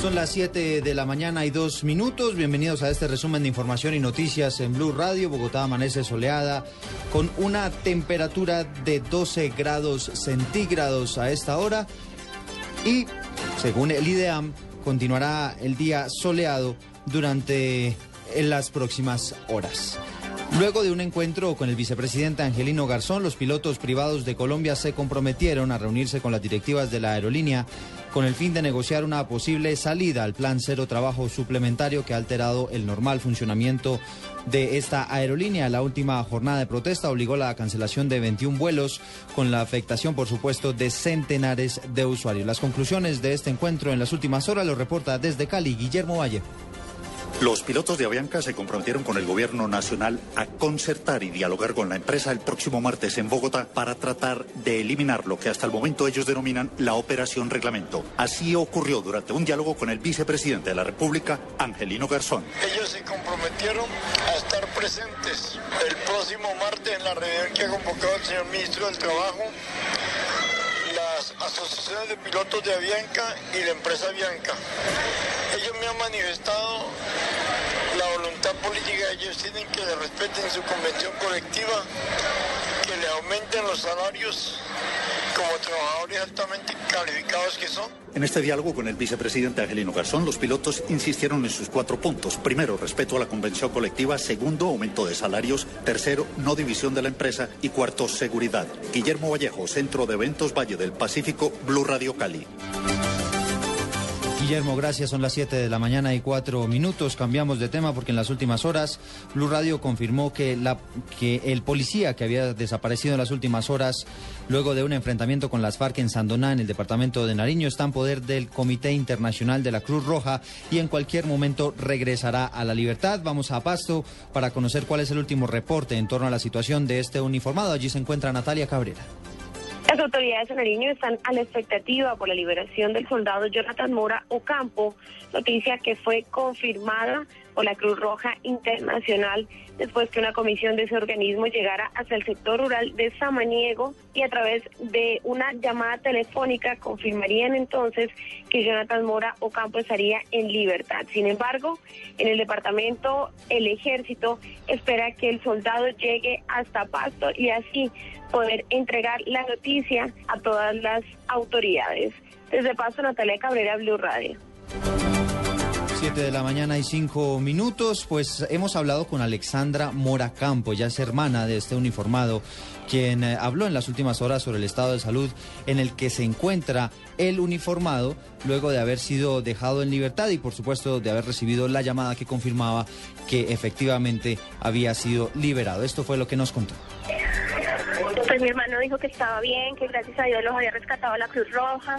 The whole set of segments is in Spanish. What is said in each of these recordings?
Son las 7 de la mañana y dos minutos. Bienvenidos a este resumen de información y noticias en Blue Radio. Bogotá amanece soleada con una temperatura de 12 grados centígrados a esta hora. Y según el IDEAM, continuará el día soleado durante las próximas horas. Luego de un encuentro con el vicepresidente Angelino Garzón, los pilotos privados de Colombia se comprometieron a reunirse con las directivas de la aerolínea con el fin de negociar una posible salida al plan cero trabajo suplementario que ha alterado el normal funcionamiento de esta aerolínea. La última jornada de protesta obligó a la cancelación de 21 vuelos con la afectación, por supuesto, de centenares de usuarios. Las conclusiones de este encuentro en las últimas horas lo reporta desde Cali Guillermo Valle. Los pilotos de Avianca se comprometieron con el gobierno nacional a concertar y dialogar con la empresa el próximo martes en Bogotá para tratar de eliminar lo que hasta el momento ellos denominan la operación reglamento. Así ocurrió durante un diálogo con el vicepresidente de la República, Angelino Garzón. Ellos se comprometieron a estar presentes el próximo martes en la reunión que ha convocado el señor ministro del Trabajo las asociaciones de pilotos de Avianca y la empresa Avianca. Ellos me han manifestado la voluntad política, ellos tienen que le respeten su convención colectiva, que le aumenten los salarios como trabajadores altamente calificados que son. En este diálogo con el vicepresidente Angelino Garzón, los pilotos insistieron en sus cuatro puntos. Primero, respeto a la convención colectiva. Segundo, aumento de salarios. Tercero, no división de la empresa. Y cuarto, seguridad. Guillermo Vallejo, Centro de Eventos Valle del Pacífico, Blue Radio Cali. Guillermo, gracias. Son las 7 de la mañana y cuatro minutos. Cambiamos de tema porque en las últimas horas Blue Radio confirmó que, que el policía que había desaparecido en las últimas horas luego de un enfrentamiento con las FARC en Sandoná, en el departamento de Nariño, está en poder del Comité Internacional de la Cruz Roja y en cualquier momento regresará a la libertad. Vamos a Pasto para conocer cuál es el último reporte en torno a la situación de este uniformado. Allí se encuentra Natalia Cabrera. Las autoridades de Nariño están a la expectativa por la liberación del soldado Jonathan Mora Ocampo, noticia que fue confirmada por la Cruz Roja Internacional después que una comisión de ese organismo llegara hasta el sector rural de Samaniego y a través de una llamada telefónica confirmarían entonces que Jonathan Mora Ocampo estaría en libertad. Sin embargo, en el departamento el ejército espera que el soldado llegue hasta Pasto y así poder entregar la noticia a todas las autoridades. Desde Pasto, Natalia Cabrera, Blue Radio. 7 de la mañana y 5 minutos, pues hemos hablado con Alexandra Mora Campo, ya es hermana de este uniformado, quien eh, habló en las últimas horas sobre el estado de salud en el que se encuentra el uniformado luego de haber sido dejado en libertad y por supuesto de haber recibido la llamada que confirmaba que efectivamente había sido liberado. Esto fue lo que nos contó. Pues mi hermano dijo que estaba bien, que gracias a Dios los había rescatado la Cruz Roja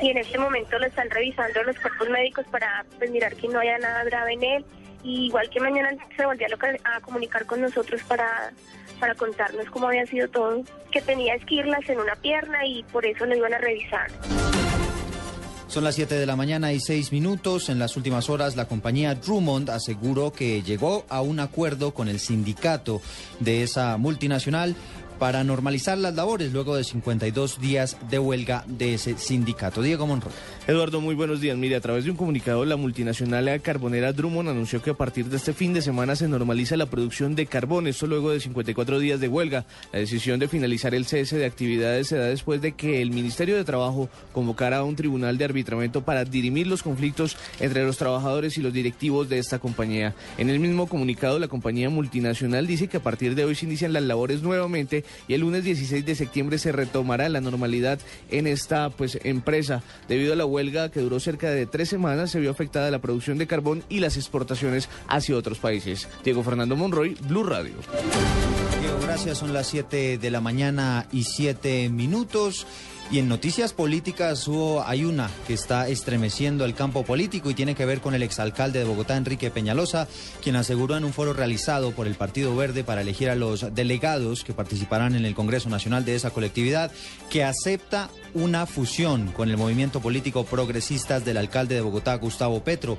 y en este momento lo están revisando los cuerpos médicos para pues, mirar que no haya nada grave en él. Y igual que mañana se volvió a, a comunicar con nosotros para, para contarnos cómo había sido todo, que tenía esquirlas en una pierna y por eso lo iban a revisar. Son las 7 de la mañana y 6 minutos. En las últimas horas, la compañía Drummond aseguró que llegó a un acuerdo con el sindicato de esa multinacional para normalizar las labores luego de 52 días de huelga de ese sindicato. Diego Monroy. Eduardo, muy buenos días. Mire, a través de un comunicado, la multinacional carbonera Drummond anunció que a partir de este fin de semana se normaliza la producción de carbón. Esto luego de 54 días de huelga. La decisión de finalizar el cese de actividades se da después de que el Ministerio de Trabajo convocara a un tribunal de arbitramiento para dirimir los conflictos entre los trabajadores y los directivos de esta compañía. En el mismo comunicado, la compañía multinacional dice que a partir de hoy se inician las labores nuevamente y el lunes 16 de septiembre se retomará la normalidad en esta pues empresa. Debido a la huelga que duró cerca de tres semanas, se vio afectada la producción de carbón y las exportaciones hacia otros países. Diego Fernando Monroy, Blue Radio. Diego, gracias. Son las 7 de la mañana y 7 minutos. Y en noticias políticas hubo, hay una que está estremeciendo el campo político y tiene que ver con el exalcalde de Bogotá, Enrique Peñalosa, quien aseguró en un foro realizado por el Partido Verde para elegir a los delegados que participarán en el Congreso Nacional de esa colectividad, que acepta una fusión con el movimiento político progresistas del alcalde de Bogotá, Gustavo Petro.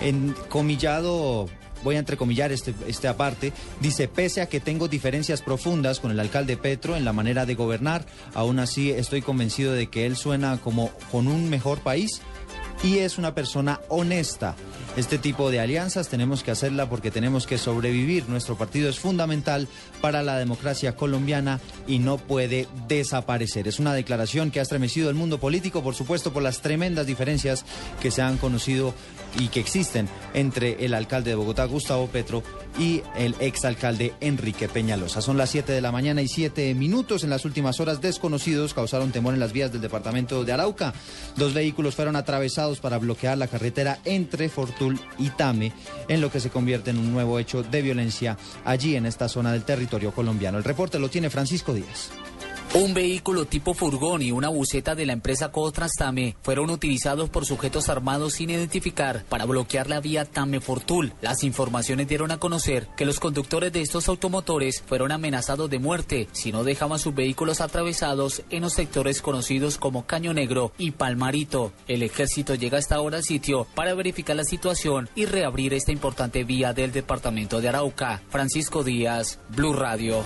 En comillado voy a entrecomillar este, aparte, dice, pese a que tengo diferencias profundas con el alcalde Petro en la manera de gobernar, aún así estoy convencido de que él suena como con un mejor país y es una persona honesta. Este tipo de alianzas tenemos que hacerla porque tenemos que sobrevivir. Nuestro partido es fundamental para la democracia colombiana y no puede desaparecer. Es una declaración que ha estremecido el mundo político, por supuesto, por las tremendas diferencias que se han conocido y que existen entre el alcalde de Bogotá, Gustavo Petro, y el exalcalde Enrique Peñalosa. Son las 7 de la mañana y 7 minutos. En las últimas horas, desconocidos causaron temor en las vías del departamento de Arauca. Dos vehículos fueron atravesados para bloquear la carretera entre Fortul y Tame, en lo que se convierte en un nuevo hecho de violencia allí en esta zona del territorio colombiano. El reporte lo tiene Francisco Díaz. Un vehículo tipo furgón y una buceta de la empresa Cotrastame fueron utilizados por sujetos armados sin identificar para bloquear la vía Tame Fortul. Las informaciones dieron a conocer que los conductores de estos automotores fueron amenazados de muerte si no dejaban sus vehículos atravesados en los sectores conocidos como Caño Negro y Palmarito. El ejército llega hasta ahora al sitio para verificar la situación y reabrir esta importante vía del departamento de Arauca. Francisco Díaz, Blue Radio.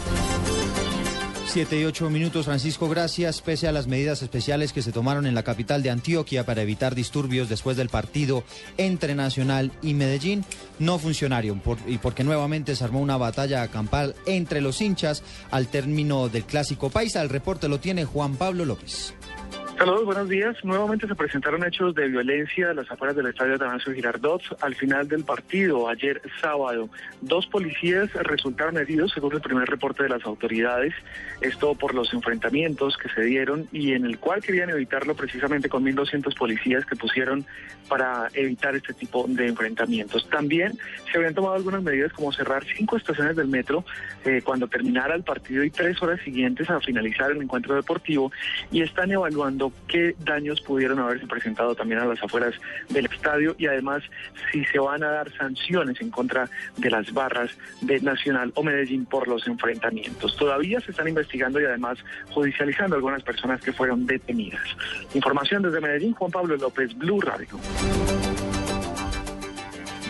Siete y ocho minutos, Francisco, gracias. Pese a las medidas especiales que se tomaron en la capital de Antioquia para evitar disturbios después del partido entre Nacional y Medellín, no funcionaron y porque nuevamente se armó una batalla campal entre los hinchas al término del clásico paisa. El reporte lo tiene Juan Pablo López. Saludos, buenos días. Nuevamente se presentaron hechos de violencia a las afueras del estadio Atanasio Girardot al final del partido, ayer sábado. Dos policías resultaron heridos, según el primer reporte de las autoridades. Esto por los enfrentamientos que se dieron y en el cual querían evitarlo precisamente con 1.200 policías que pusieron para evitar este tipo de enfrentamientos. También se habían tomado algunas medidas como cerrar cinco estaciones del metro eh, cuando terminara el partido y tres horas siguientes a finalizar el encuentro deportivo y están evaluando qué daños pudieron haberse presentado también a las afueras del estadio y además si se van a dar sanciones en contra de las barras de Nacional o Medellín por los enfrentamientos. Todavía se están investigando y además judicializando algunas personas que fueron detenidas. Información desde Medellín, Juan Pablo López, Blue Radio.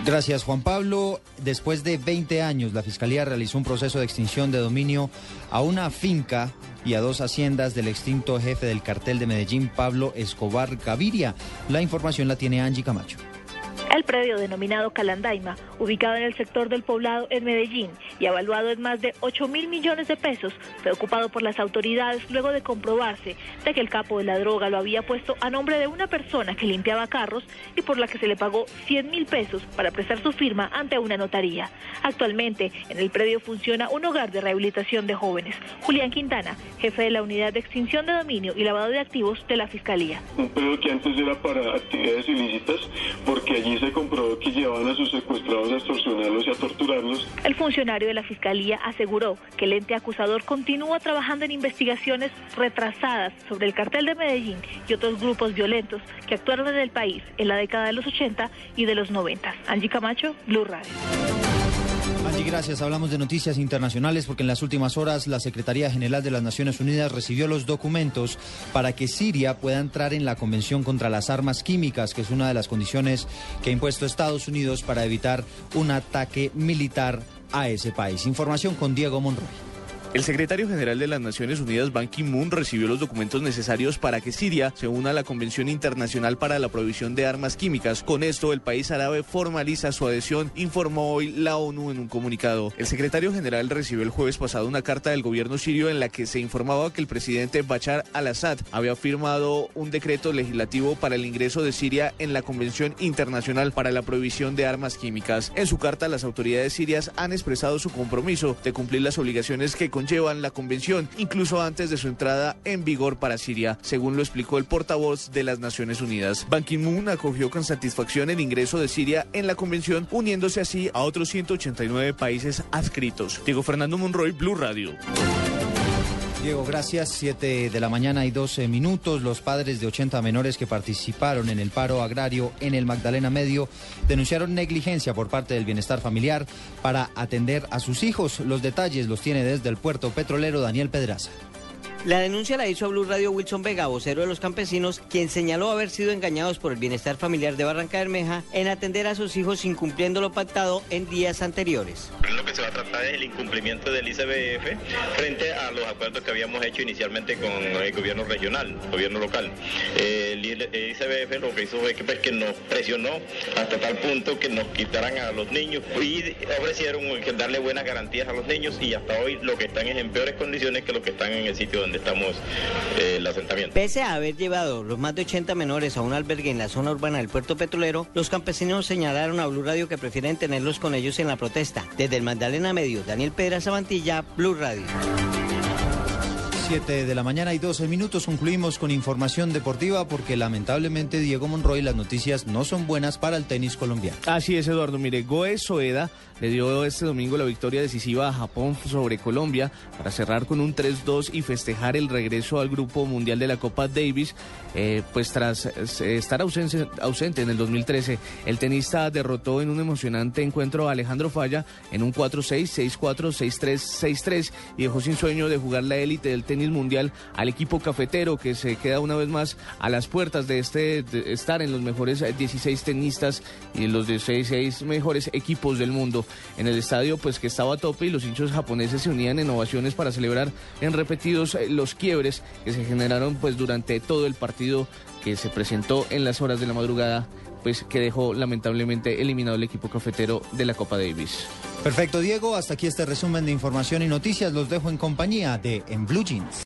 Gracias, Juan Pablo. Después de 20 años, la Fiscalía realizó un proceso de extinción de dominio a una finca y a dos haciendas del extinto jefe del cartel de Medellín, Pablo Escobar Gaviria. La información la tiene Angie Camacho. El predio denominado Calandaima, ubicado en el sector del poblado en Medellín y evaluado en más de 8 mil millones de pesos, fue ocupado por las autoridades luego de comprobarse de que el capo de la droga lo había puesto a nombre de una persona que limpiaba carros y por la que se le pagó 100 mil pesos para prestar su firma ante una notaría. Actualmente, en el predio funciona un hogar de rehabilitación de jóvenes. Julián Quintana, jefe de la unidad de extinción de dominio y lavado de activos de la Fiscalía. Un predio que antes era para actividades ilícitas porque allí se comprobó que llevaban a sus secuestrados a extorsionarlos y a torturarlos. El funcionario de la Fiscalía aseguró que el ente acusador continúa trabajando en investigaciones retrasadas sobre el cartel de Medellín y otros grupos violentos que actuaron en el país en la década de los 80 y de los 90. Angie Camacho, Blue Radio. Angie, gracias. Hablamos de noticias internacionales porque en las últimas horas la Secretaría General de las Naciones Unidas recibió los documentos para que Siria pueda entrar en la Convención contra las Armas Químicas, que es una de las condiciones que ha impuesto Estados Unidos para evitar un ataque militar a ese país. Información con Diego Monroy. El secretario general de las Naciones Unidas, Ban Ki-moon, recibió los documentos necesarios para que Siria se una a la Convención Internacional para la Provisión de Armas Químicas. Con esto, el país árabe formaliza su adhesión, informó hoy la ONU en un comunicado. El secretario general recibió el jueves pasado una carta del gobierno sirio en la que se informaba que el presidente Bachar al-Assad había firmado un decreto legislativo para el ingreso de Siria en la Convención Internacional para la Prohibición de Armas Químicas. En su carta, las autoridades sirias han expresado su compromiso de cumplir las obligaciones que conllevan la convención, incluso antes de su entrada en vigor para Siria, según lo explicó el portavoz de las Naciones Unidas. Ban Ki-moon acogió con satisfacción el ingreso de Siria en la convención, uniéndose así a otros 189 países adscritos. Diego Fernando Monroy, Blue Radio. Diego, gracias. Siete de la mañana y 12 minutos. Los padres de 80 menores que participaron en el paro agrario en el Magdalena Medio denunciaron negligencia por parte del bienestar familiar para atender a sus hijos. Los detalles los tiene desde el puerto petrolero Daniel Pedraza. La denuncia la hizo a Blue Radio Wilson Vega, vocero de los campesinos, quien señaló haber sido engañados por el bienestar familiar de Barranca Bermeja en atender a sus hijos incumpliendo lo pactado en días anteriores. Lo que se va a tratar es el incumplimiento del ICBF frente a los acuerdos que habíamos hecho inicialmente con el gobierno regional, gobierno local. El ICBF lo que hizo fue que, pues, que nos presionó hasta tal punto que nos quitaran a los niños y ofrecieron darle buenas garantías a los niños y hasta hoy lo que están es en peores condiciones que lo que están en el sitio donde donde estamos eh, el asentamiento. Pese a haber llevado los más de 80 menores a un albergue en la zona urbana del puerto petrolero, los campesinos señalaron a Blue Radio que prefieren tenerlos con ellos en la protesta. Desde el Magdalena Medio, Daniel Pedra Sabantilla, Blue Radio. 7 de la mañana y 12 minutos concluimos con información deportiva porque lamentablemente Diego Monroy las noticias no son buenas para el tenis colombiano. Así es Eduardo, mire, Goe Soeda le dio este domingo la victoria decisiva a Japón sobre Colombia para cerrar con un 3-2 y festejar el regreso al Grupo Mundial de la Copa Davis, eh, pues tras eh, estar ausente, ausente en el 2013. El tenista derrotó en un emocionante encuentro a Alejandro Falla en un 4-6, 6-4, 6-3, 6-3 y dejó sin sueño de jugar la élite del tenis mundial al equipo cafetero que se queda una vez más a las puertas de este estar en los mejores 16 tenistas y los 16 mejores equipos del mundo. En el estadio pues que estaba a tope y los hinchos japoneses se unían en ovaciones para celebrar en repetidos eh, los quiebres que se generaron pues durante todo el partido que se presentó en las horas de la madrugada pues que dejó lamentablemente eliminado el equipo cafetero de la Copa Davis. Perfecto, Diego. Hasta aquí este resumen de información y noticias. Los dejo en compañía de En Blue Jeans.